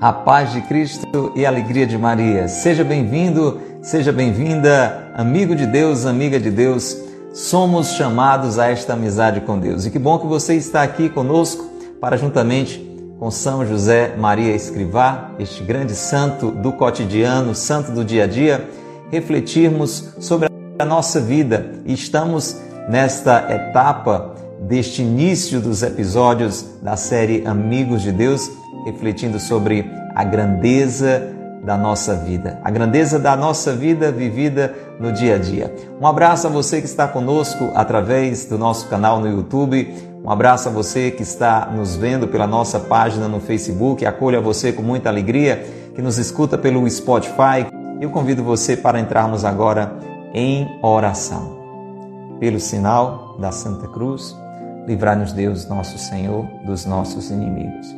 A paz de Cristo e a alegria de Maria. Seja bem-vindo, seja bem-vinda, amigo de Deus, amiga de Deus. Somos chamados a esta amizade com Deus. E que bom que você está aqui conosco para, juntamente com São José Maria Escrivá, este grande santo do cotidiano, santo do dia a dia, refletirmos sobre a nossa vida. E estamos nesta etapa deste início dos episódios da série Amigos de Deus refletindo sobre a grandeza da nossa vida, a grandeza da nossa vida vivida no dia a dia. Um abraço a você que está conosco através do nosso canal no YouTube. Um abraço a você que está nos vendo pela nossa página no Facebook. Acolho a você com muita alegria que nos escuta pelo Spotify. Eu convido você para entrarmos agora em oração. Pelo sinal da Santa Cruz, livrar-nos Deus, nosso Senhor, dos nossos inimigos.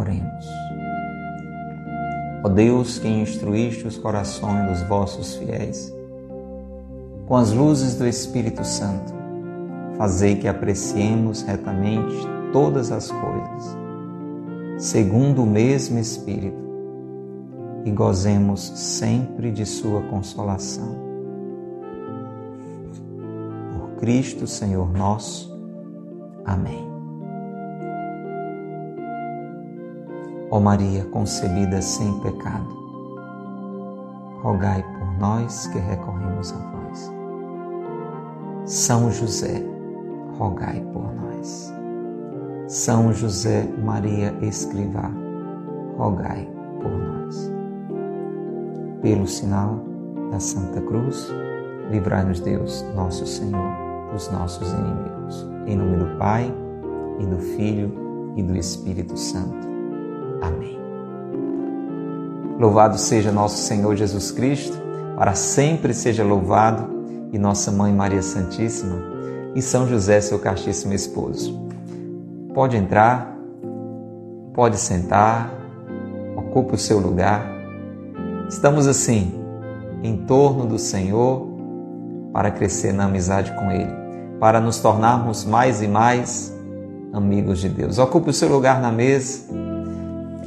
Oremos. Ó Deus, que instruíste os corações dos vossos fiéis, com as luzes do Espírito Santo, fazei que apreciemos retamente todas as coisas, segundo o mesmo Espírito, e gozemos sempre de Sua consolação. Por Cristo, Senhor nosso. Amém. Ó Maria concebida sem pecado, rogai por nós que recorremos a vós. São José, rogai por nós. São José Maria Escrivá, rogai por nós. Pelo sinal da Santa Cruz, livrai-nos Deus, nosso Senhor, dos nossos inimigos. Em nome do Pai, e do Filho, e do Espírito Santo. Amém. Louvado seja nosso Senhor Jesus Cristo, para sempre seja louvado, e nossa Mãe Maria Santíssima, e São José, seu castíssimo esposo. Pode entrar, pode sentar, ocupe o seu lugar. Estamos assim, em torno do Senhor, para crescer na amizade com Ele, para nos tornarmos mais e mais amigos de Deus. Ocupe o seu lugar na mesa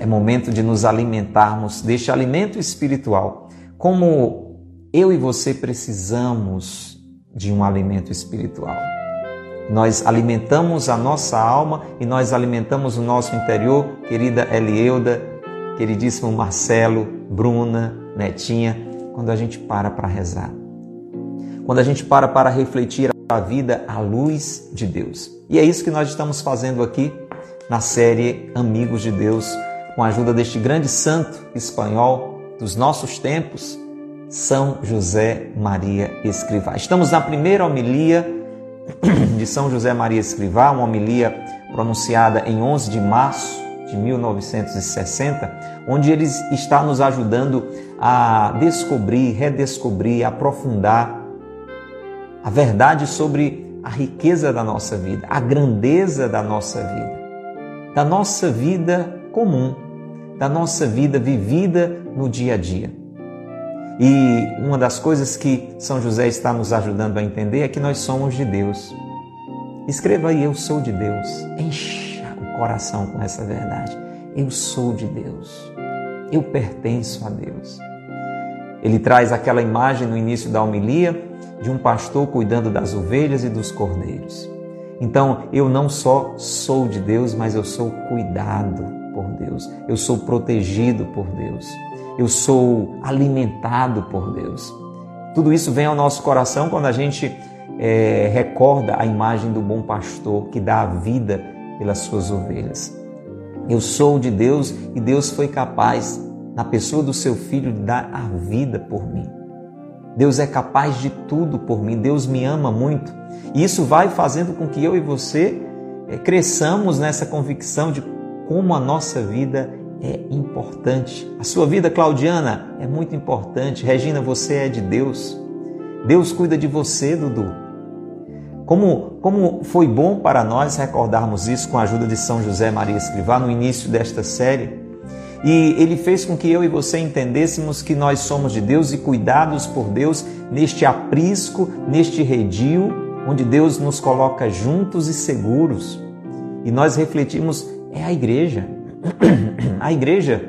é momento de nos alimentarmos deste alimento espiritual. Como eu e você precisamos de um alimento espiritual. Nós alimentamos a nossa alma e nós alimentamos o nosso interior, querida Elieuda, queridíssimo Marcelo, Bruna, Netinha, quando a gente para para rezar. Quando a gente para para refletir a vida à luz de Deus. E é isso que nós estamos fazendo aqui na série Amigos de Deus com a ajuda deste grande santo espanhol dos nossos tempos, São José Maria Escrivá. Estamos na primeira homilia de São José Maria Escrivá, uma homilia pronunciada em 11 de março de 1960, onde ele está nos ajudando a descobrir, redescobrir, aprofundar a verdade sobre a riqueza da nossa vida, a grandeza da nossa vida, da nossa vida comum, da nossa vida vivida no dia a dia. E uma das coisas que São José está nos ajudando a entender é que nós somos de Deus. Escreva aí: Eu sou de Deus. Encha o coração com essa verdade. Eu sou de Deus. Eu pertenço a Deus. Ele traz aquela imagem no início da homilia de um pastor cuidando das ovelhas e dos cordeiros. Então, eu não só sou de Deus, mas eu sou cuidado por Deus, eu sou protegido por Deus, eu sou alimentado por Deus. Tudo isso vem ao nosso coração quando a gente é, recorda a imagem do bom pastor que dá a vida pelas suas ovelhas. Eu sou de Deus e Deus foi capaz, na pessoa do seu filho, de dar a vida por mim. Deus é capaz de tudo por mim, Deus me ama muito. E isso vai fazendo com que eu e você é, cresçamos nessa convicção de como a nossa vida é importante. A sua vida, Claudiana, é muito importante. Regina, você é de Deus. Deus cuida de você, Dudu. Como, como foi bom para nós recordarmos isso com a ajuda de São José Maria Escrivá no início desta série. E ele fez com que eu e você entendêssemos que nós somos de Deus e cuidados por Deus neste aprisco, neste redil, onde Deus nos coloca juntos e seguros. E nós refletimos, é a igreja. A igreja,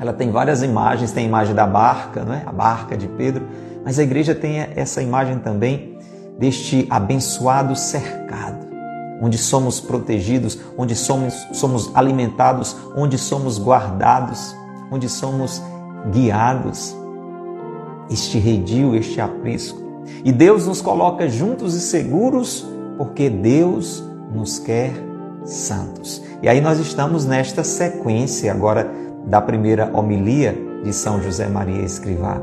ela tem várias imagens, tem a imagem da barca, né? a barca de Pedro, mas a igreja tem essa imagem também deste abençoado cercado, onde somos protegidos, onde somos, somos alimentados, onde somos guardados, onde somos guiados. Este redil, este aprisco. E Deus nos coloca juntos e seguros porque Deus nos quer santos. E aí nós estamos nesta sequência agora da primeira homilia de São José Maria Escrivá,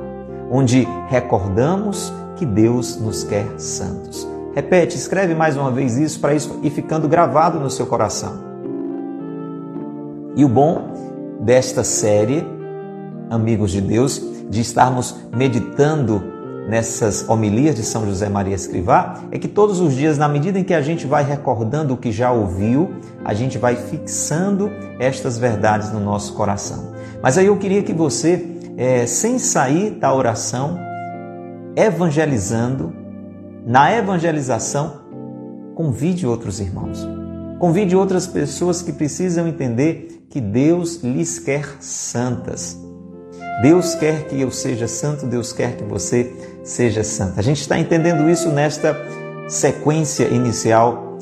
onde recordamos que Deus nos quer santos. Repete, escreve mais uma vez isso para isso ir ficando gravado no seu coração. E o bom desta série, amigos de Deus, de estarmos meditando nessas homilias de São José Maria Escrivá é que todos os dias, na medida em que a gente vai recordando o que já ouviu, a gente vai fixando estas verdades no nosso coração. Mas aí eu queria que você, é, sem sair da oração, evangelizando, na evangelização, convide outros irmãos. Convide outras pessoas que precisam entender que Deus lhes quer santas. Deus quer que eu seja santo, Deus quer que você seja santa. A gente está entendendo isso nesta sequência inicial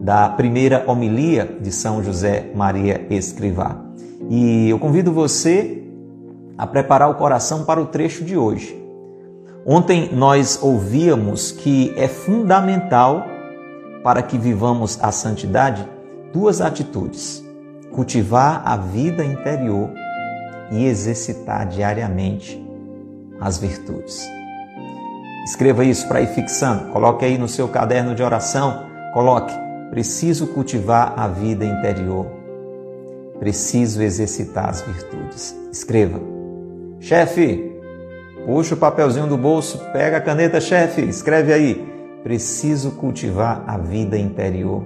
da primeira homilia de São José Maria Escrivá. E eu convido você a preparar o coração para o trecho de hoje. Ontem nós ouvíamos que é fundamental para que vivamos a santidade duas atitudes: cultivar a vida interior e exercitar diariamente as virtudes. Escreva isso para ir fixando. Coloque aí no seu caderno de oração. Coloque: preciso cultivar a vida interior. Preciso exercitar as virtudes. Escreva: chefe, puxa o papelzinho do bolso, pega a caneta, chefe, escreve aí: preciso cultivar a vida interior.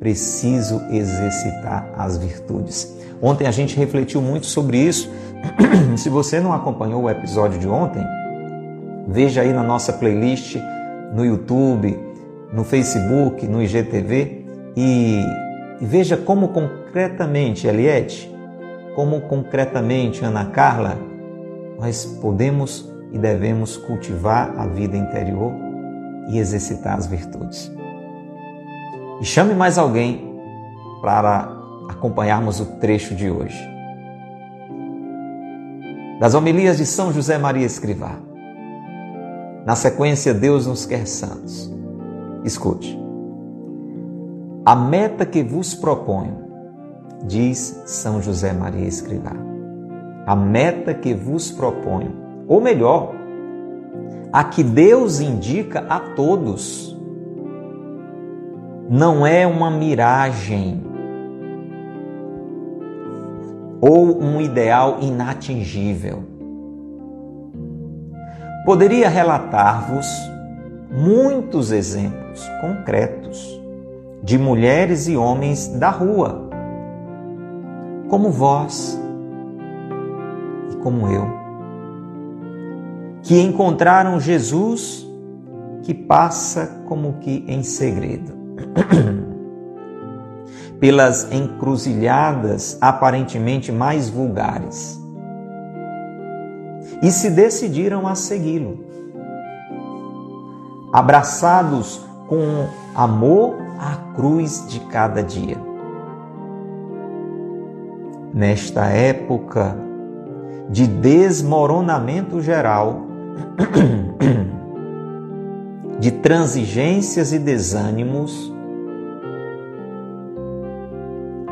Preciso exercitar as virtudes. Ontem a gente refletiu muito sobre isso. Se você não acompanhou o episódio de ontem, Veja aí na nossa playlist no YouTube, no Facebook, no IGTV e, e veja como concretamente, Eliette, como concretamente, Ana Carla, nós podemos e devemos cultivar a vida interior e exercitar as virtudes. E chame mais alguém para acompanharmos o trecho de hoje. Das homilias de São José Maria Escrivá. Na sequência, Deus nos quer santos. Escute. A meta que vos proponho, diz São José Maria Escrivá, a meta que vos proponho, ou melhor, a que Deus indica a todos, não é uma miragem ou um ideal inatingível Poderia relatar-vos muitos exemplos concretos de mulheres e homens da rua, como vós e como eu, que encontraram Jesus que passa como que em segredo. Pelas encruzilhadas aparentemente mais vulgares e se decidiram a segui-lo. Abraçados com amor à cruz de cada dia. Nesta época de desmoronamento geral, de transigências e desânimos,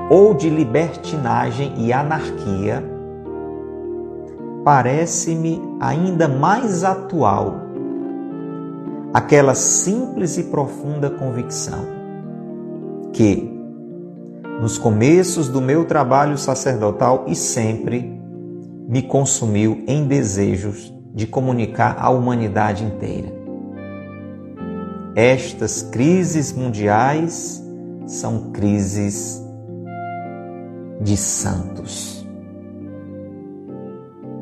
ou de libertinagem e anarquia, parece-me ainda mais atual aquela simples e profunda convicção que, nos começos do meu trabalho sacerdotal e sempre me consumiu em desejos de comunicar à humanidade inteira. Estas crises mundiais são crises de santos.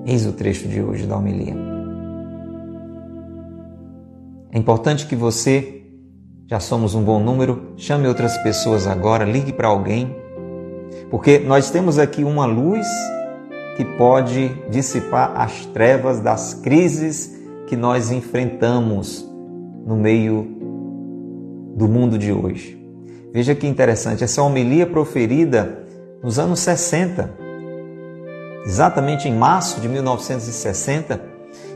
Eis o trecho de hoje da homilia. É importante que você, já somos um bom número, chame outras pessoas agora, ligue para alguém, porque nós temos aqui uma luz que pode dissipar as trevas das crises que nós enfrentamos no meio do mundo de hoje. Veja que interessante, essa homilia proferida nos anos 60, exatamente em março de 1960,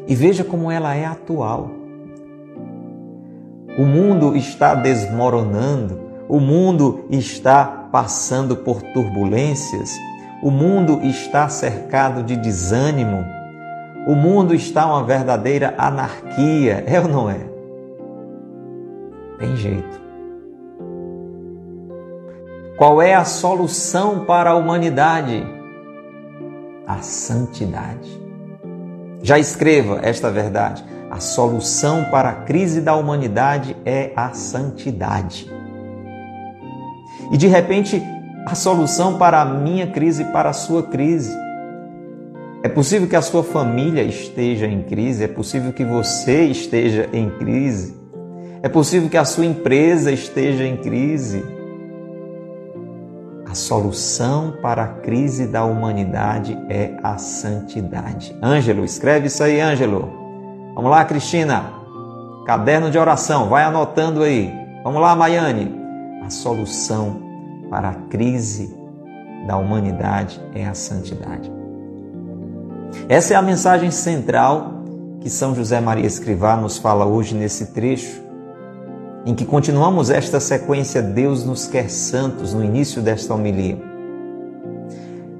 e veja como ela é atual. O mundo está desmoronando, o mundo está passando por turbulências, o mundo está cercado de desânimo, o mundo está uma verdadeira anarquia, é ou não é? Tem jeito. Qual é a solução para a humanidade? A santidade. Já escreva esta verdade. A solução para a crise da humanidade é a santidade. E de repente, a solução para a minha crise para a sua crise. É possível que a sua família esteja em crise, é possível que você esteja em crise, é possível que a sua empresa esteja em crise. A solução para a crise da humanidade é a santidade. Ângelo, escreve isso aí, Ângelo. Vamos lá, Cristina. Caderno de oração, vai anotando aí. Vamos lá, Maiane. A solução para a crise da humanidade é a santidade. Essa é a mensagem central que São José Maria Escrivá nos fala hoje nesse trecho, em que continuamos esta sequência Deus nos quer santos no início desta homilia.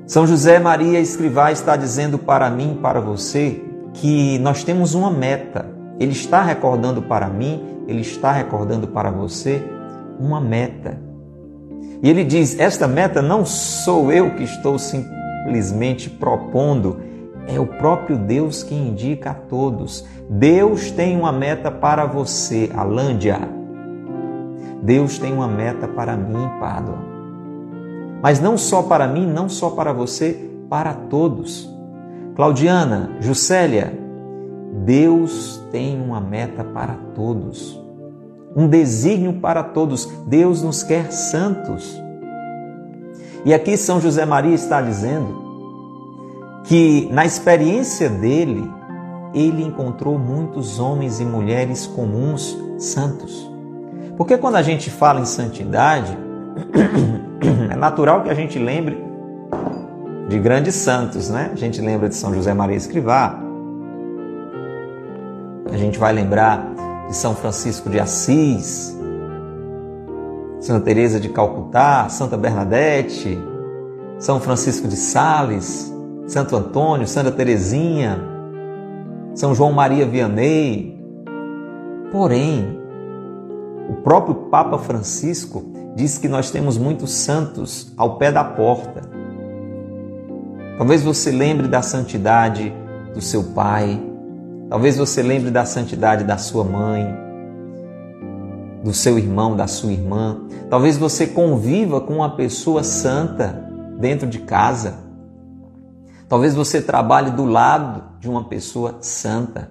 São José Maria Escrivá está dizendo para mim, para você, que nós temos uma meta. Ele está recordando para mim, ele está recordando para você uma meta. E ele diz: Esta meta não sou eu que estou simplesmente propondo, é o próprio Deus que indica a todos. Deus tem uma meta para você, Alândia. Deus tem uma meta para mim, Pádua. Mas não só para mim, não só para você, para todos. Claudiana, Juscelia, Deus tem uma meta para todos, um desígnio para todos. Deus nos quer santos. E aqui São José Maria está dizendo que na experiência dele, ele encontrou muitos homens e mulheres comuns santos. Porque quando a gente fala em santidade, é natural que a gente lembre de grandes santos, né? A gente lembra de São José Maria Escrivá, a gente vai lembrar de São Francisco de Assis, Santa Teresa de Calcutá, Santa Bernadette, São Francisco de Sales, Santo Antônio, Santa Teresinha, São João Maria Vianney. Porém, o próprio Papa Francisco diz que nós temos muitos santos ao pé da porta. Talvez você lembre da santidade do seu pai, talvez você lembre da santidade da sua mãe, do seu irmão, da sua irmã. Talvez você conviva com uma pessoa santa dentro de casa. Talvez você trabalhe do lado de uma pessoa santa.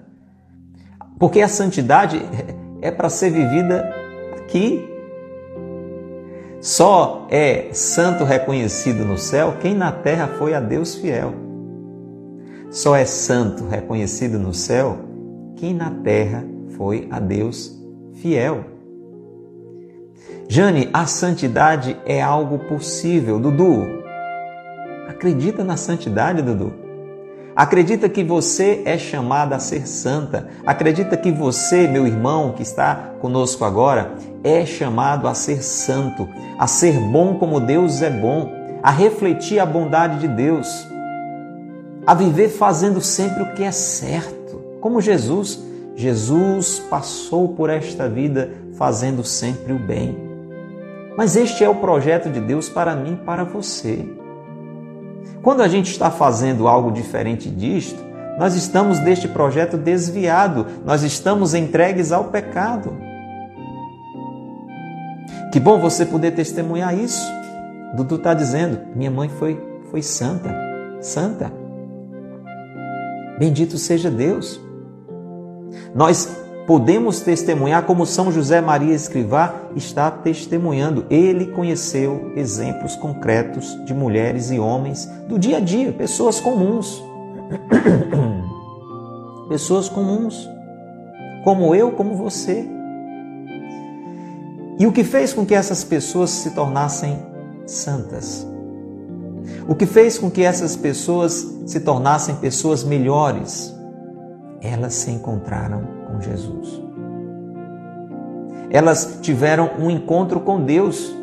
Porque a santidade é para ser vivida aqui, só é santo reconhecido no céu quem na terra foi a Deus fiel. Só é santo reconhecido no céu quem na terra foi a Deus fiel. Jane, a santidade é algo possível. Dudu, acredita na santidade, Dudu? Acredita que você é chamada a ser santa. Acredita que você, meu irmão que está conosco agora, é chamado a ser santo, a ser bom como Deus é bom, a refletir a bondade de Deus, a viver fazendo sempre o que é certo, como Jesus. Jesus passou por esta vida fazendo sempre o bem. Mas este é o projeto de Deus para mim e para você. Quando a gente está fazendo algo diferente disto, nós estamos deste projeto desviado, nós estamos entregues ao pecado. Que bom você poder testemunhar isso. Dudu está dizendo: minha mãe foi, foi santa, santa. Bendito seja Deus. Nós podemos testemunhar como São José Maria Escrivá está testemunhando. Ele conheceu exemplos concretos de mulheres e homens do dia a dia, pessoas comuns. pessoas comuns, como eu, como você. E o que fez com que essas pessoas se tornassem santas? O que fez com que essas pessoas se tornassem pessoas melhores? Elas se encontraram com Jesus. Elas tiveram um encontro com Deus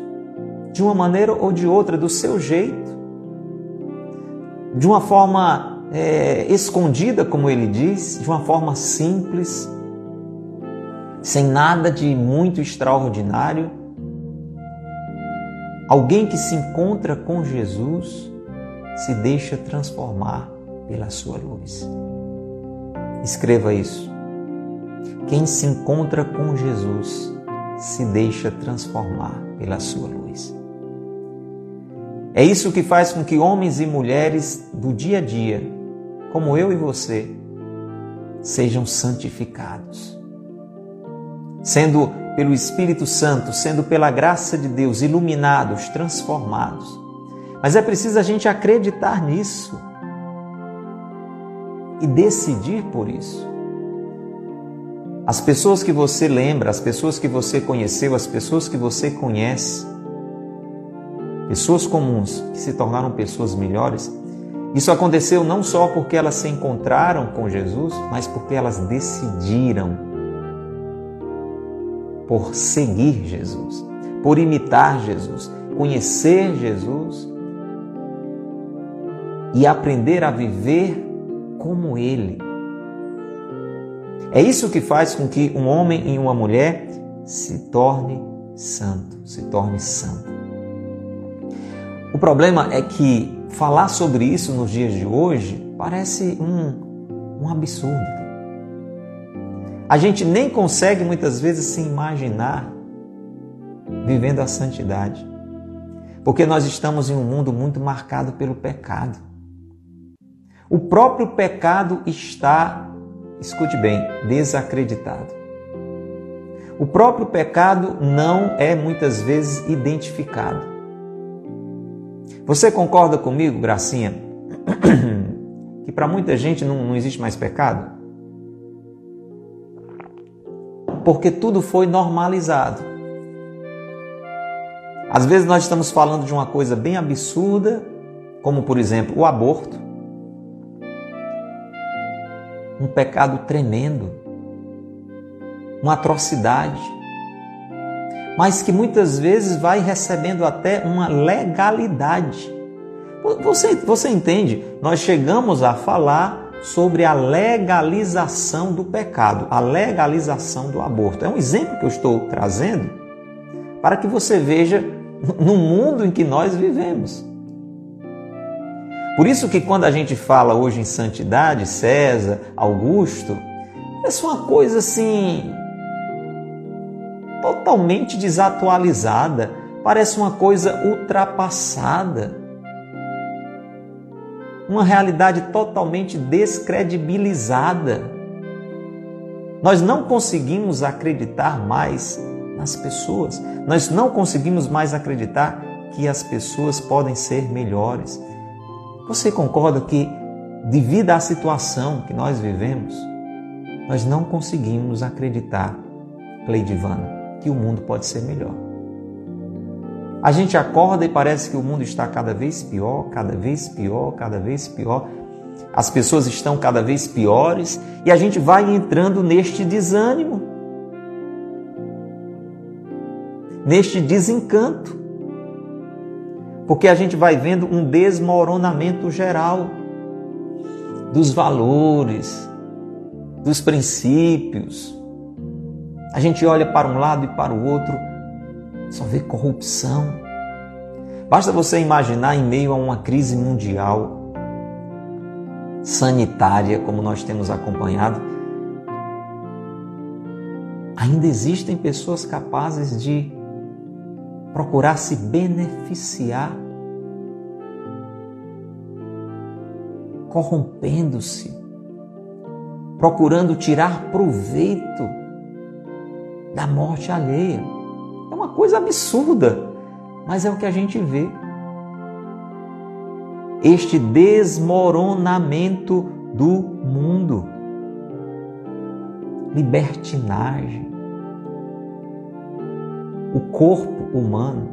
de uma maneira ou de outra, do seu jeito, de uma forma é, escondida, como ele diz, de uma forma simples, sem nada de muito extraordinário. Alguém que se encontra com Jesus se deixa transformar pela sua luz. Escreva isso. Quem se encontra com Jesus se deixa transformar pela sua luz. É isso que faz com que homens e mulheres do dia a dia, como eu e você, sejam santificados. Sendo pelo Espírito Santo, sendo pela graça de Deus iluminados, transformados. Mas é preciso a gente acreditar nisso e decidir por isso. As pessoas que você lembra, as pessoas que você conheceu, as pessoas que você conhece, pessoas comuns que se tornaram pessoas melhores, isso aconteceu não só porque elas se encontraram com Jesus, mas porque elas decidiram por seguir Jesus, por imitar Jesus, conhecer Jesus e aprender a viver como Ele. É isso que faz com que um homem e uma mulher se torne santo, se torne santo. O problema é que falar sobre isso nos dias de hoje parece um, um absurdo. A gente nem consegue muitas vezes se imaginar vivendo a santidade, porque nós estamos em um mundo muito marcado pelo pecado. O próprio pecado está, escute bem, desacreditado. O próprio pecado não é muitas vezes identificado. Você concorda comigo, Gracinha, que para muita gente não, não existe mais pecado? Porque tudo foi normalizado. Às vezes nós estamos falando de uma coisa bem absurda, como por exemplo o aborto, um pecado tremendo, uma atrocidade, mas que muitas vezes vai recebendo até uma legalidade. Você, você entende? Nós chegamos a falar sobre a legalização do pecado, a legalização do aborto. É um exemplo que eu estou trazendo para que você veja no mundo em que nós vivemos. Por isso que quando a gente fala hoje em santidade, César, Augusto, é uma coisa assim totalmente desatualizada, parece uma coisa ultrapassada. Uma realidade totalmente descredibilizada. Nós não conseguimos acreditar mais nas pessoas. Nós não conseguimos mais acreditar que as pessoas podem ser melhores você concorda que, devido à situação que nós vivemos, nós não conseguimos acreditar, Cleidivana, que o mundo pode ser melhor? A gente acorda e parece que o mundo está cada vez pior, cada vez pior, cada vez pior. As pessoas estão cada vez piores e a gente vai entrando neste desânimo, neste desencanto porque a gente vai vendo um desmoronamento geral dos valores, dos princípios. A gente olha para um lado e para o outro só vê corrupção. Basta você imaginar em meio a uma crise mundial sanitária, como nós temos acompanhado, ainda existem pessoas capazes de procurar se beneficiar, corrompendo-se, procurando tirar proveito da morte alheia. Uma coisa absurda, mas é o que a gente vê. Este desmoronamento do mundo, libertinagem, o corpo humano,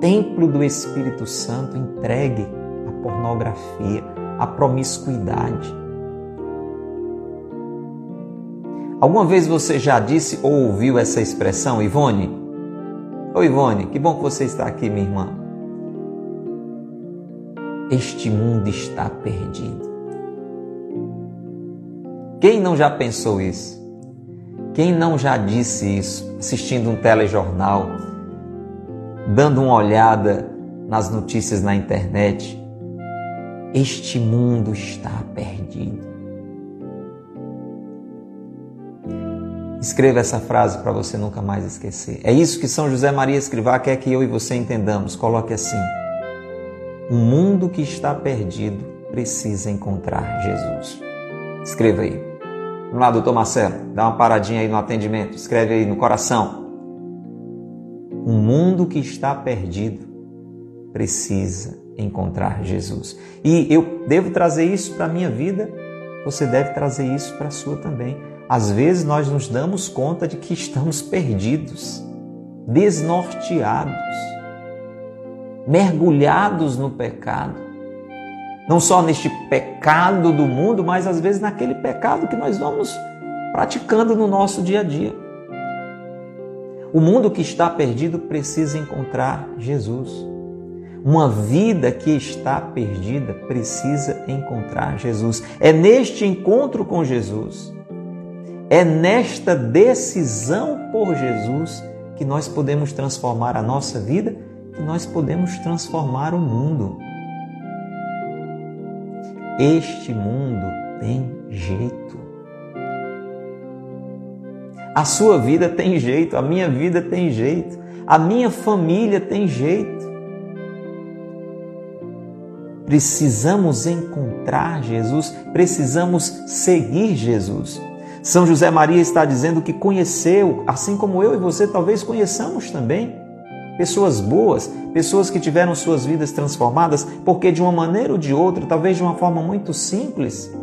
templo do Espírito Santo entregue à pornografia, à promiscuidade. Alguma vez você já disse ou ouviu essa expressão, Ivone? Oi, Ivone, que bom que você está aqui, minha irmã. Este mundo está perdido. Quem não já pensou isso? Quem não já disse isso assistindo um telejornal, dando uma olhada nas notícias na internet? Este mundo está perdido. Escreva essa frase para você nunca mais esquecer. É isso que São José Maria Escrivá quer que eu e você entendamos. Coloque assim: O mundo que está perdido precisa encontrar Jesus. Escreva aí. Vamos lá, doutor Marcelo, dá uma paradinha aí no atendimento. Escreve aí no coração. O mundo que está perdido precisa encontrar Jesus. E eu devo trazer isso para a minha vida, você deve trazer isso para a sua também às vezes nós nos damos conta de que estamos perdidos, desnorteados, mergulhados no pecado. Não só neste pecado do mundo, mas às vezes naquele pecado que nós vamos praticando no nosso dia a dia. O mundo que está perdido precisa encontrar Jesus. Uma vida que está perdida precisa encontrar Jesus. É neste encontro com Jesus é nesta decisão por Jesus que nós podemos transformar a nossa vida, que nós podemos transformar o mundo. Este mundo tem jeito. A sua vida tem jeito, a minha vida tem jeito, a minha família tem jeito. Precisamos encontrar Jesus, precisamos seguir Jesus. São José Maria está dizendo que conheceu, assim como eu e você talvez conheçamos também, pessoas boas, pessoas que tiveram suas vidas transformadas, porque de uma maneira ou de outra, talvez de uma forma muito simples,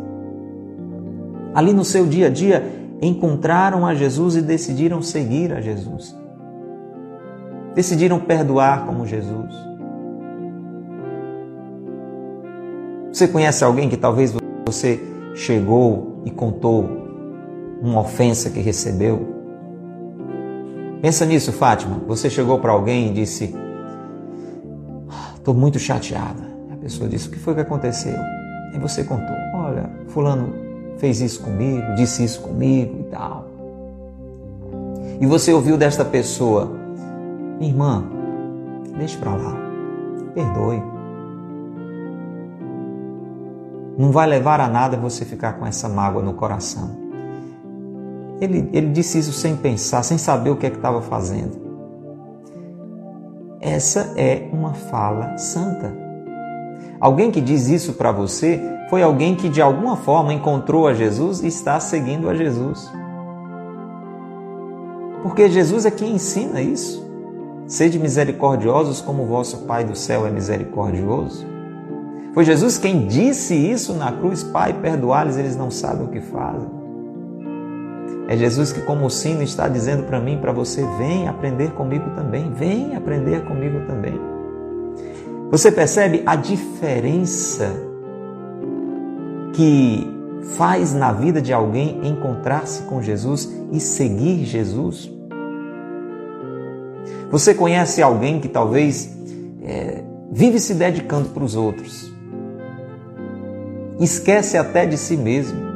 ali no seu dia a dia, encontraram a Jesus e decidiram seguir a Jesus. Decidiram perdoar como Jesus. Você conhece alguém que talvez você chegou e contou uma ofensa que recebeu. Pensa nisso, Fátima. Você chegou para alguém e disse: Estou muito chateada. A pessoa disse: O que foi que aconteceu? E você contou: Olha, Fulano fez isso comigo, disse isso comigo e tal. E você ouviu desta pessoa: irmã, deixe para lá, perdoe. Não vai levar a nada você ficar com essa mágoa no coração. Ele, ele disse isso sem pensar, sem saber o que é que estava fazendo. Essa é uma fala santa. Alguém que diz isso para você foi alguém que de alguma forma encontrou a Jesus e está seguindo a Jesus. Porque Jesus é quem ensina isso. Sede misericordiosos como o vosso Pai do céu é misericordioso. Foi Jesus quem disse isso na cruz: Pai, perdoar-lhes, eles não sabem o que fazem. É Jesus que, como sino, está dizendo para mim, para você: vem aprender comigo também, vem aprender comigo também. Você percebe a diferença que faz na vida de alguém encontrar-se com Jesus e seguir Jesus? Você conhece alguém que talvez é, vive se dedicando para os outros, esquece até de si mesmo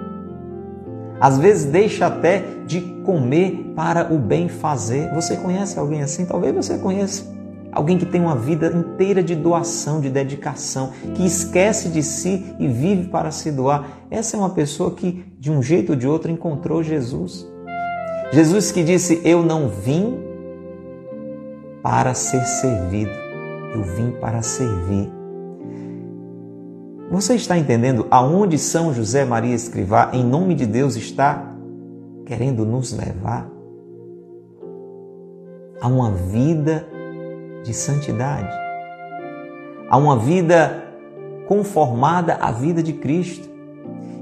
Às vezes deixa até de comer para o bem fazer. Você conhece alguém assim? Talvez você conheça. Alguém que tem uma vida inteira de doação, de dedicação, que esquece de si e vive para se doar. Essa é uma pessoa que, de um jeito ou de outro, encontrou Jesus. Jesus que disse: Eu não vim para ser servido, eu vim para servir. Você está entendendo aonde São José Maria Escrivá, em nome de Deus, está querendo nos levar? A uma vida de santidade, a uma vida conformada à vida de Cristo.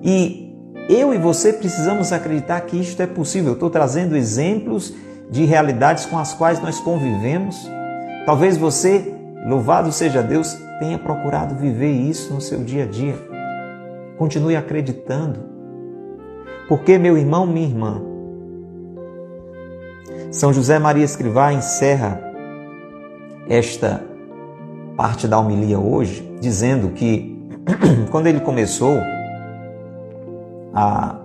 E eu e você precisamos acreditar que isto é possível. Eu estou trazendo exemplos de realidades com as quais nós convivemos. Talvez você, louvado seja Deus, tenha procurado viver isso no seu dia a dia. Continue acreditando. Porque, meu irmão, minha irmã, São José Maria Escrivá encerra esta parte da homilia hoje dizendo que quando ele começou a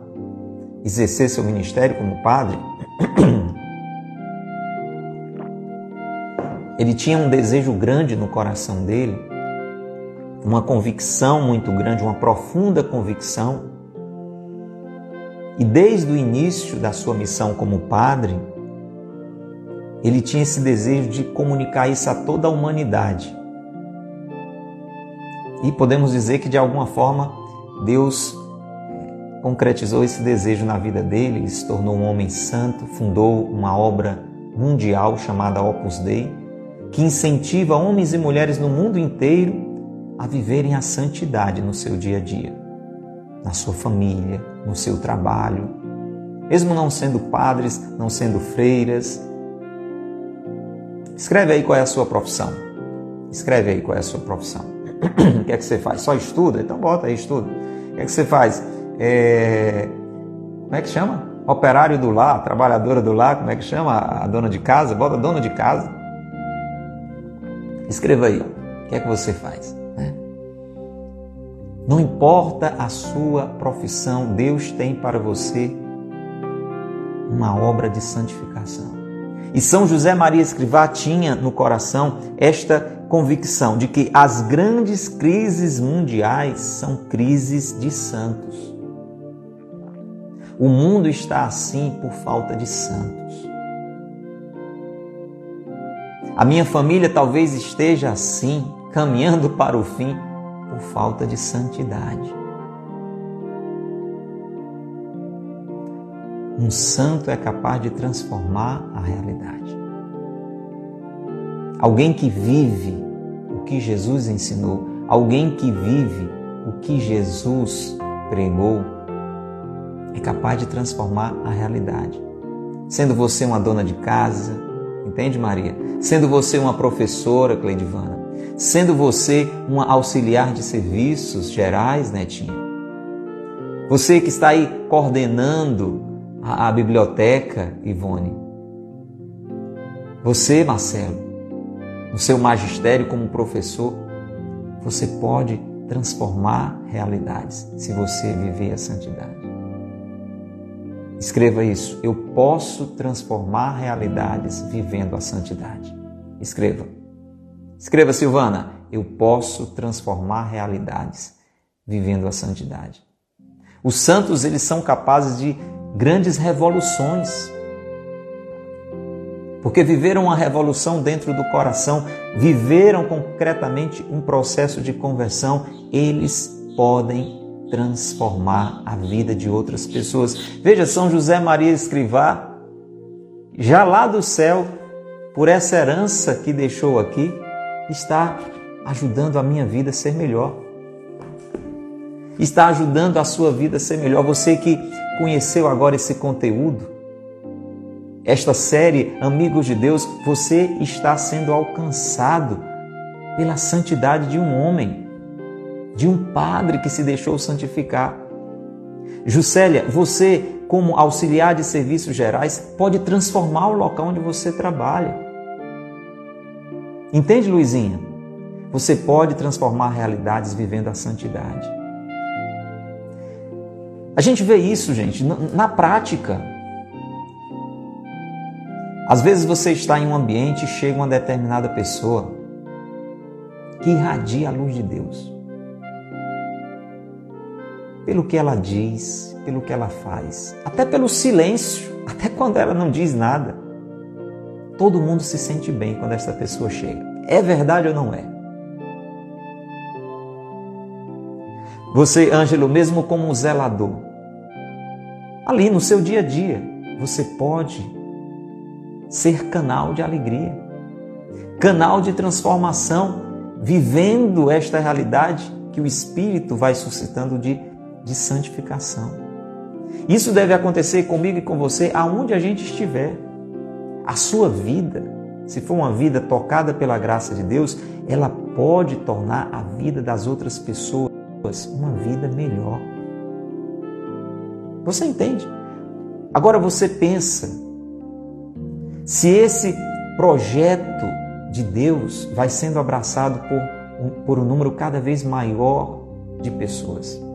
exercer seu ministério como padre, ele tinha um desejo grande no coração dele, uma convicção muito grande, uma profunda convicção. E desde o início da sua missão como padre, ele tinha esse desejo de comunicar isso a toda a humanidade. E podemos dizer que de alguma forma Deus concretizou esse desejo na vida dele, ele se tornou um homem santo, fundou uma obra mundial chamada Opus Dei, que incentiva homens e mulheres no mundo inteiro a viverem a santidade no seu dia a dia, na sua família, no seu trabalho, mesmo não sendo padres, não sendo freiras. Escreve aí qual é a sua profissão. Escreve aí qual é a sua profissão. o que é que você faz? Só estuda? Então bota aí, estuda. O que é que você faz? É... Como é que chama? Operário do lar, trabalhadora do lar, como é que chama? A dona de casa? Bota dona de casa. Escreva aí. O que é que você faz? Não importa a sua profissão, Deus tem para você uma obra de santificação. E São José Maria Escrivá tinha no coração esta convicção de que as grandes crises mundiais são crises de santos. O mundo está assim por falta de santos. A minha família talvez esteja assim, caminhando para o fim, falta de santidade. Um santo é capaz de transformar a realidade. Alguém que vive o que Jesus ensinou, alguém que vive o que Jesus pregou, é capaz de transformar a realidade. Sendo você uma dona de casa, Entende, Maria? Sendo você uma professora, Cleidivana. Sendo você uma auxiliar de serviços gerais, Netinha. Você que está aí coordenando a, a biblioteca, Ivone. Você, Marcelo, no seu magistério como professor, você pode transformar realidades se você viver a santidade. Escreva isso. Eu posso transformar realidades vivendo a santidade. Escreva. Escreva, Silvana. Eu posso transformar realidades vivendo a santidade. Os santos, eles são capazes de grandes revoluções. Porque viveram uma revolução dentro do coração, viveram concretamente um processo de conversão, eles podem transformar a vida de outras pessoas. Veja, São José Maria Escrivá, já lá do céu, por essa herança que deixou aqui, está ajudando a minha vida a ser melhor. Está ajudando a sua vida a ser melhor. Você que conheceu agora esse conteúdo, esta série Amigos de Deus, você está sendo alcançado pela santidade de um homem de um padre que se deixou santificar. Juscelia, você, como auxiliar de serviços gerais, pode transformar o local onde você trabalha. Entende, Luizinha? Você pode transformar realidades vivendo a santidade. A gente vê isso, gente, na prática. Às vezes você está em um ambiente e chega uma determinada pessoa que irradia a luz de Deus. Pelo que ela diz, pelo que ela faz, até pelo silêncio, até quando ela não diz nada. Todo mundo se sente bem quando essa pessoa chega. É verdade ou não é? Você, Ângelo, mesmo como zelador, ali no seu dia a dia, você pode ser canal de alegria, canal de transformação, vivendo esta realidade que o Espírito vai suscitando de, de santificação. Isso deve acontecer comigo e com você aonde a gente estiver. A sua vida, se for uma vida tocada pela graça de Deus, ela pode tornar a vida das outras pessoas uma vida melhor. Você entende? Agora você pensa, se esse projeto de Deus vai sendo abraçado por um, por um número cada vez maior de pessoas.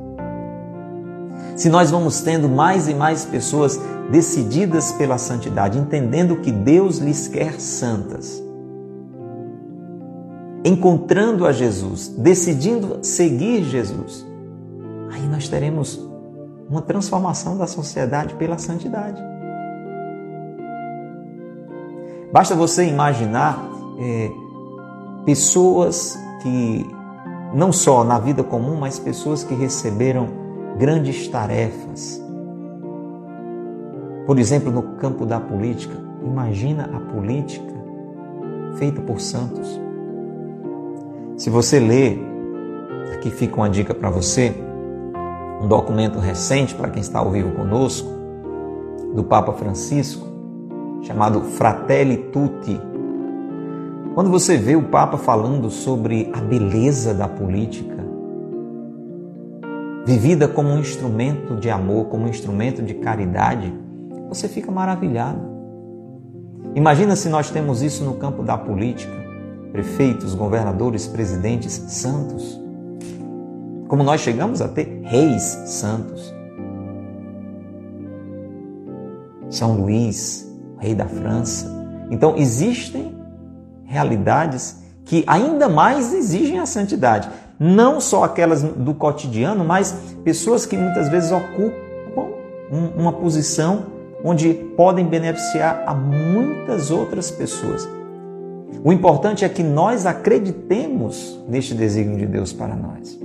Se nós vamos tendo mais e mais pessoas decididas pela santidade, entendendo que Deus lhes quer santas, encontrando a Jesus, decidindo seguir Jesus, aí nós teremos uma transformação da sociedade pela santidade. Basta você imaginar é, pessoas que, não só na vida comum, mas pessoas que receberam grandes tarefas. Por exemplo, no campo da política, imagina a política feita por santos. Se você ler, aqui fica uma dica para você, um documento recente para quem está ao vivo conosco, do Papa Francisco, chamado Fratelli Tutti. Quando você vê o Papa falando sobre a beleza da política, vivida como um instrumento de amor, como um instrumento de caridade, você fica maravilhado. Imagina se nós temos isso no campo da política prefeitos, governadores, presidentes santos. Como nós chegamos a ter reis santos. São Luís, rei da França. Então existem realidades que ainda mais exigem a santidade. Não só aquelas do cotidiano, mas pessoas que muitas vezes ocupam uma posição onde podem beneficiar a muitas outras pessoas. O importante é que nós acreditemos neste desígnio de Deus para nós.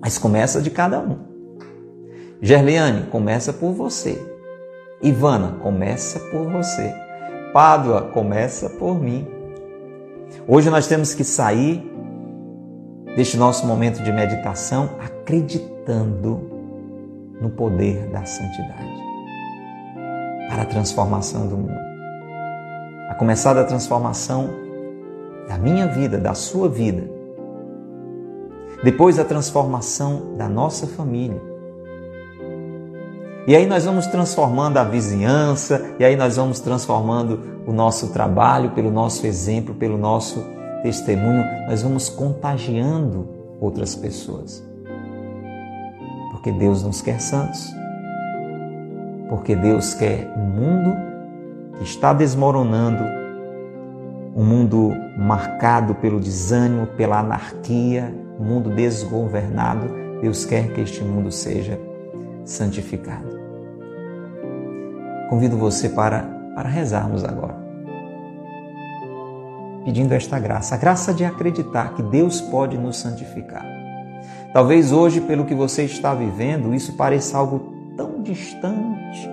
Mas começa de cada um. Gerliane, começa por você. Ivana, começa por você. Pádua, começa por mim. Hoje nós temos que sair deste nosso momento de meditação acreditando no poder da santidade para a transformação do mundo a começar da transformação da minha vida, da sua vida. Depois a transformação da nossa família. E aí nós vamos transformando a vizinhança, e aí nós vamos transformando o nosso trabalho pelo nosso exemplo, pelo nosso testemunho, nós vamos contagiando outras pessoas. Porque Deus nos quer santos. Porque Deus quer um mundo que está desmoronando, um mundo marcado pelo desânimo, pela anarquia, um mundo desgovernado, Deus quer que este mundo seja santificado. Convido você para, para rezarmos agora, pedindo esta graça, a graça de acreditar que Deus pode nos santificar. Talvez hoje, pelo que você está vivendo, isso pareça algo tão distante,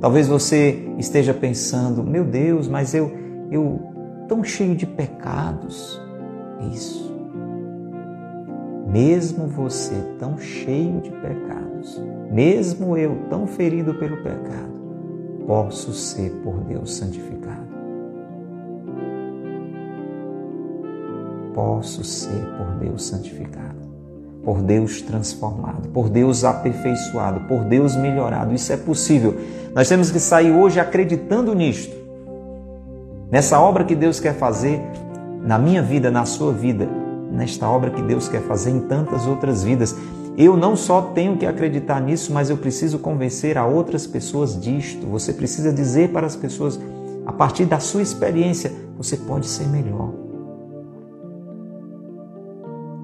Talvez você esteja pensando, meu Deus, mas eu, eu tão cheio de pecados. Isso. Mesmo você tão cheio de pecados, mesmo eu tão ferido pelo pecado, posso ser por Deus santificado. Posso ser por Deus santificado por Deus transformado, por Deus aperfeiçoado, por Deus melhorado. Isso é possível. Nós temos que sair hoje acreditando nisto. Nessa obra que Deus quer fazer na minha vida, na sua vida, nesta obra que Deus quer fazer em tantas outras vidas. Eu não só tenho que acreditar nisso, mas eu preciso convencer a outras pessoas disto. Você precisa dizer para as pessoas, a partir da sua experiência, você pode ser melhor.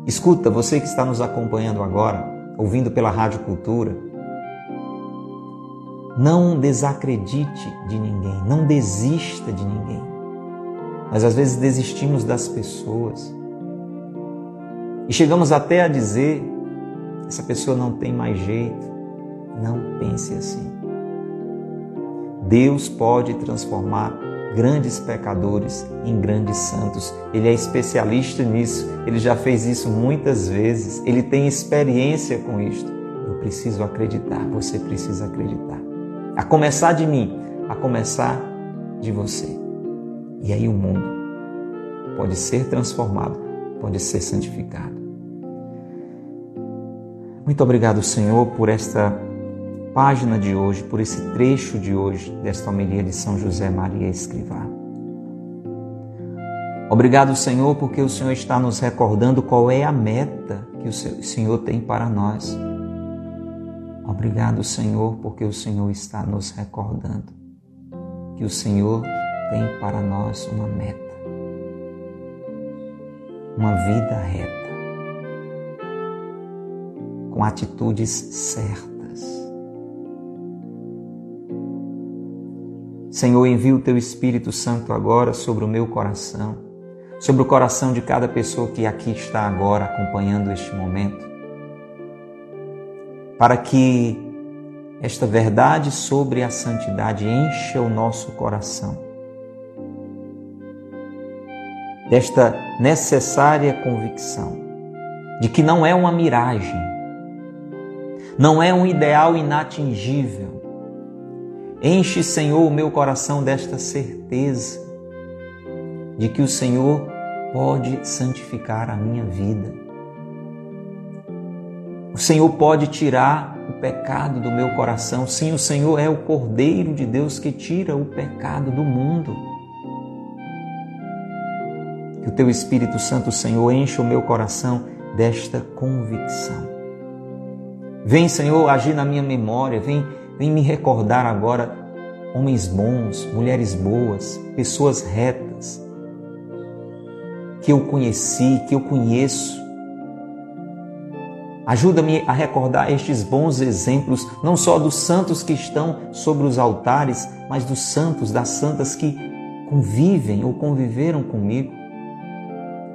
Escuta, você que está nos acompanhando agora, ouvindo pela Rádio Cultura, não desacredite de ninguém, não desista de ninguém. Mas às vezes desistimos das pessoas. E chegamos até a dizer: essa pessoa não tem mais jeito. Não pense assim. Deus pode transformar grandes pecadores em grandes santos. Ele é especialista nisso. Ele já fez isso muitas vezes. Ele tem experiência com isto. Eu preciso acreditar. Você precisa acreditar. A começar de mim, a começar de você. E aí o mundo pode ser transformado, pode ser santificado. Muito obrigado, Senhor, por esta página de hoje, por esse trecho de hoje desta homilia de São José Maria Escrivá. Obrigado, Senhor, porque o Senhor está nos recordando qual é a meta que o Senhor tem para nós. Obrigado, Senhor, porque o Senhor está nos recordando que o Senhor tem para nós uma meta, uma vida reta, com atitudes certas. Senhor, envia o teu Espírito Santo agora sobre o meu coração, sobre o coração de cada pessoa que aqui está agora acompanhando este momento para que esta verdade sobre a santidade encha o nosso coração. Desta necessária convicção de que não é uma miragem, não é um ideal inatingível. Enche, Senhor, o meu coração desta certeza de que o Senhor pode santificar a minha vida o Senhor pode tirar o pecado do meu coração. Sim, o Senhor é o Cordeiro de Deus que tira o pecado do mundo. Que o teu Espírito Santo, Senhor, encha o meu coração desta convicção. Vem, Senhor, agir na minha memória, vem, vem me recordar agora homens bons, mulheres boas, pessoas retas, que eu conheci, que eu conheço, Ajuda-me a recordar estes bons exemplos, não só dos santos que estão sobre os altares, mas dos santos, das santas que convivem ou conviveram comigo,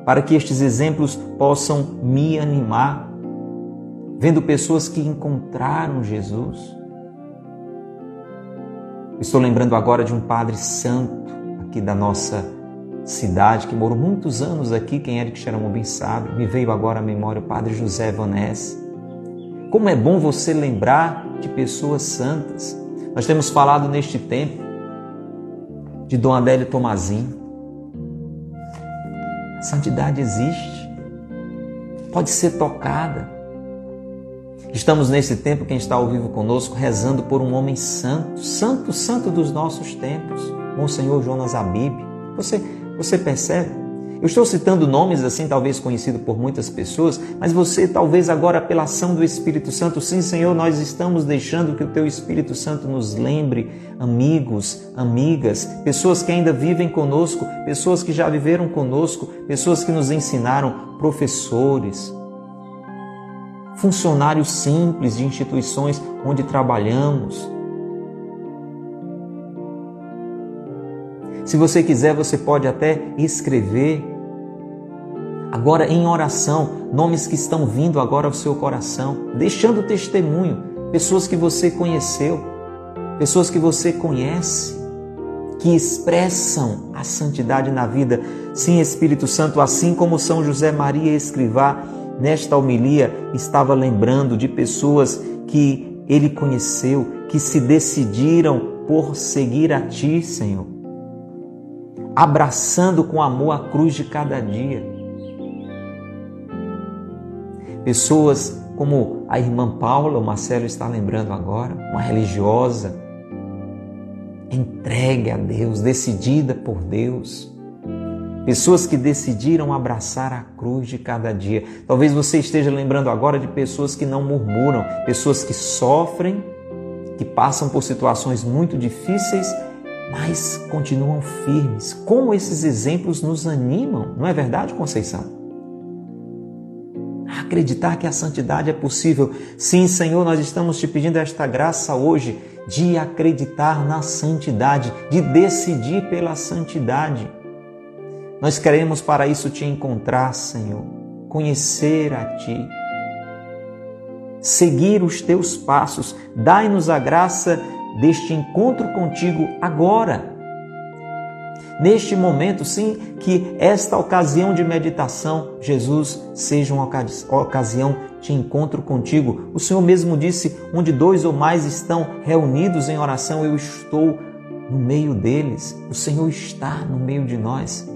para que estes exemplos possam me animar, vendo pessoas que encontraram Jesus. Estou lembrando agora de um padre santo aqui da nossa cidade, que morou muitos anos aqui, quem era que Xeramon bem sabe, me veio agora à memória o Padre José Vanessa. Como é bom você lembrar de pessoas santas. Nós temos falado neste tempo de Dom Adélio Tomazinho. A santidade existe, pode ser tocada. Estamos nesse tempo, quem está ao vivo conosco, rezando por um homem santo, santo, santo dos nossos tempos, Monsenhor Jonas Abib. Você você percebe? Eu estou citando nomes assim, talvez conhecidos por muitas pessoas, mas você, talvez agora, pela ação do Espírito Santo, sim, Senhor, nós estamos deixando que o Teu Espírito Santo nos lembre, amigos, amigas, pessoas que ainda vivem conosco, pessoas que já viveram conosco, pessoas que nos ensinaram, professores, funcionários simples de instituições onde trabalhamos Se você quiser, você pode até escrever. Agora, em oração, nomes que estão vindo agora ao seu coração, deixando testemunho, pessoas que você conheceu, pessoas que você conhece, que expressam a santidade na vida. Sim, Espírito Santo, assim como São José Maria Escrivá, nesta homilia, estava lembrando de pessoas que ele conheceu, que se decidiram por seguir a Ti, Senhor abraçando com amor a cruz de cada dia. Pessoas como a irmã Paula, o Marcelo está lembrando agora, uma religiosa, entregue a Deus, decidida por Deus. Pessoas que decidiram abraçar a cruz de cada dia. Talvez você esteja lembrando agora de pessoas que não murmuram, pessoas que sofrem, que passam por situações muito difíceis, mas continuam firmes. Como esses exemplos nos animam, não é verdade, Conceição? acreditar que a santidade é possível. Sim, Senhor, nós estamos te pedindo esta graça hoje de acreditar na santidade, de decidir pela santidade. Nós queremos para isso te encontrar, Senhor, conhecer a Ti, seguir os Teus passos. Dai-nos a graça deste encontro contigo agora neste momento, sim, que esta ocasião de meditação, Jesus, seja uma ocasião de encontro contigo. O Senhor mesmo disse: onde dois ou mais estão reunidos em oração, eu estou no meio deles. O Senhor está no meio de nós.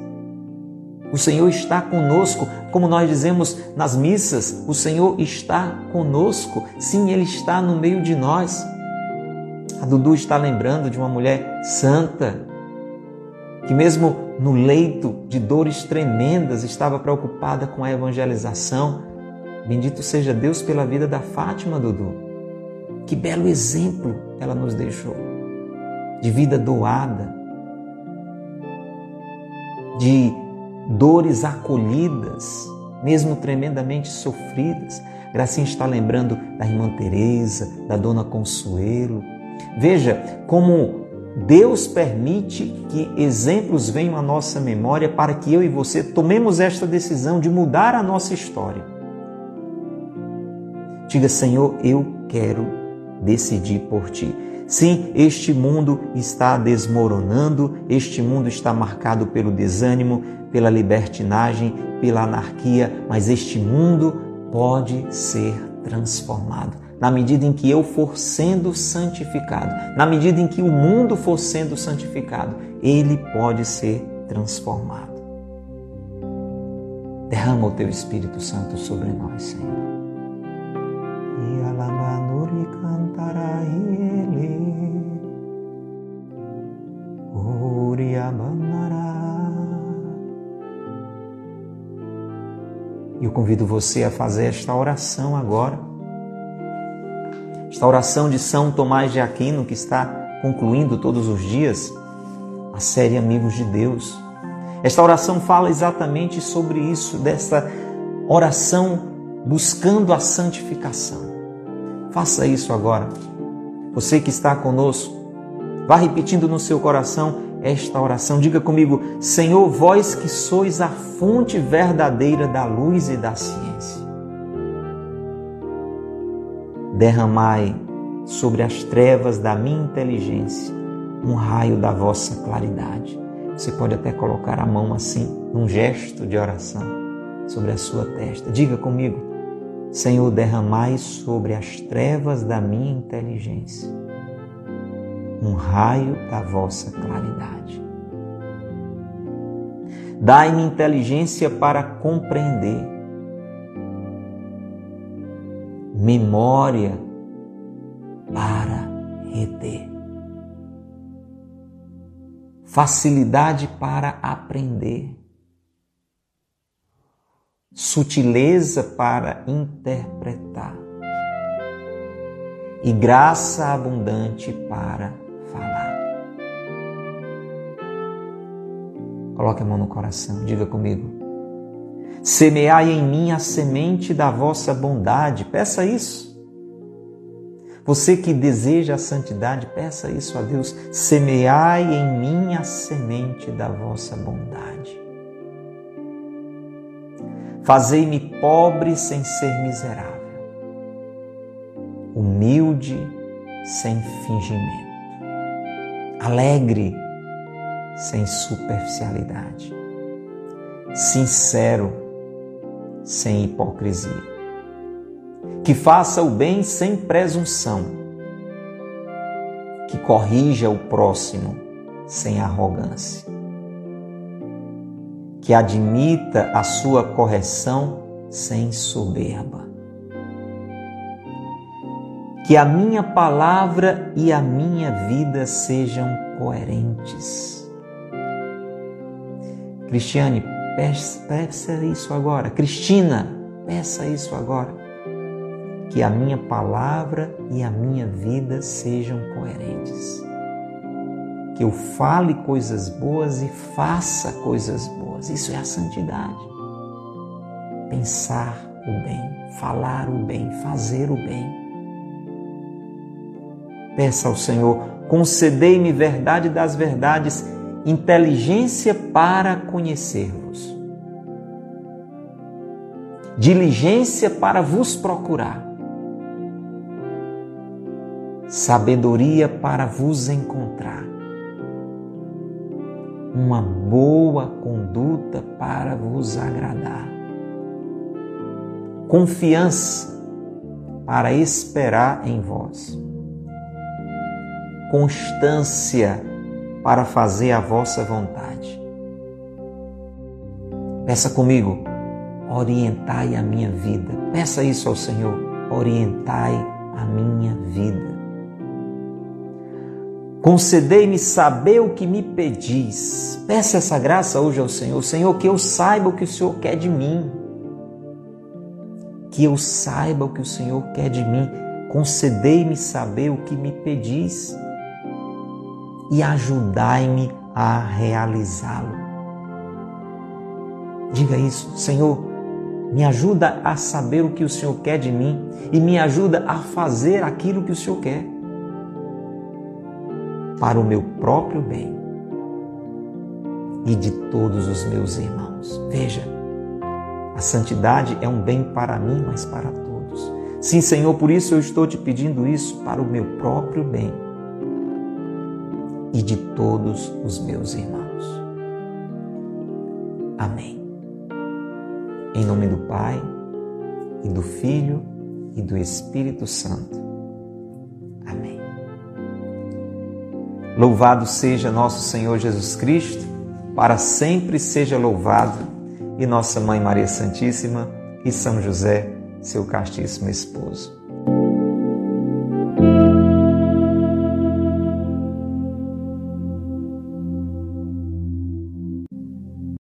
O Senhor está conosco, como nós dizemos nas missas, o Senhor está conosco. Sim, Ele está no meio de nós. A Dudu está lembrando de uma mulher santa, que, mesmo no leito de dores tremendas, estava preocupada com a evangelização. Bendito seja Deus pela vida da Fátima, Dudu. Que belo exemplo ela nos deixou de vida doada, de dores acolhidas, mesmo tremendamente sofridas. Gracinha está lembrando da irmã Teresa, da dona Consuelo. Veja como Deus permite que exemplos venham à nossa memória para que eu e você tomemos esta decisão de mudar a nossa história. Diga, Senhor, eu quero decidir por ti. Sim, este mundo está desmoronando, este mundo está marcado pelo desânimo, pela libertinagem, pela anarquia, mas este mundo pode ser transformado na medida em que eu for sendo santificado, na medida em que o mundo for sendo santificado, ele pode ser transformado. Derrama o teu Espírito Santo sobre nós, Senhor. E alabanuri cantará ele, eu convido você a fazer esta oração agora esta oração de São Tomás de Aquino, que está concluindo todos os dias a série Amigos de Deus. Esta oração fala exatamente sobre isso, dessa oração buscando a santificação. Faça isso agora. Você que está conosco, vá repetindo no seu coração esta oração. Diga comigo: Senhor, vós que sois a fonte verdadeira da luz e da ciência derramai sobre as trevas da minha inteligência um raio da vossa claridade. Você pode até colocar a mão assim, num gesto de oração, sobre a sua testa. Diga comigo: Senhor, derramai sobre as trevas da minha inteligência um raio da vossa claridade. Dai-me inteligência para compreender. Memória para reter, facilidade para aprender, sutileza para interpretar. E graça abundante para Coloque a mão no coração, diga comigo. Semeai em mim a semente da vossa bondade. Peça isso. Você que deseja a santidade, peça isso a Deus. Semeai em mim a semente da vossa bondade. Fazei-me pobre sem ser miserável, humilde sem fingimento, alegre sem superficialidade, sincero sem hipocrisia. Que faça o bem sem presunção. Que corrija o próximo sem arrogância. Que admita a sua correção sem soberba. Que a minha palavra e a minha vida sejam coerentes Cristiane, peça, isso agora. Cristina, peça isso agora. Que a minha palavra e a minha vida sejam coerentes. Que eu fale coisas boas e faça coisas boas. Isso é a santidade. Pensar o bem, falar o bem, fazer o bem. Peça ao Senhor, concedei-me verdade das verdades, inteligência para conhecer-vos, diligência para vos procurar, sabedoria para vos encontrar, uma boa conduta para vos agradar, confiança para esperar em vós. Constância para fazer a vossa vontade. Peça comigo, orientai a minha vida. Peça isso ao Senhor, orientai a minha vida. Concedei-me saber o que me pedis. Peça essa graça hoje ao Senhor. Senhor, que eu saiba o que o Senhor quer de mim. Que eu saiba o que o Senhor quer de mim. Concedei-me saber o que me pedis e ajudai-me a realizá-lo. Diga isso, Senhor, me ajuda a saber o que o Senhor quer de mim e me ajuda a fazer aquilo que o Senhor quer para o meu próprio bem e de todos os meus irmãos. Veja, a santidade é um bem para mim, mas para todos. Sim, Senhor, por isso eu estou te pedindo isso para o meu próprio bem e de todos os meus irmãos. Amém. Em nome do Pai, e do Filho, e do Espírito Santo. Amém. Louvado seja nosso Senhor Jesus Cristo, para sempre seja louvado, e nossa Mãe Maria Santíssima e São José, seu castíssimo esposo.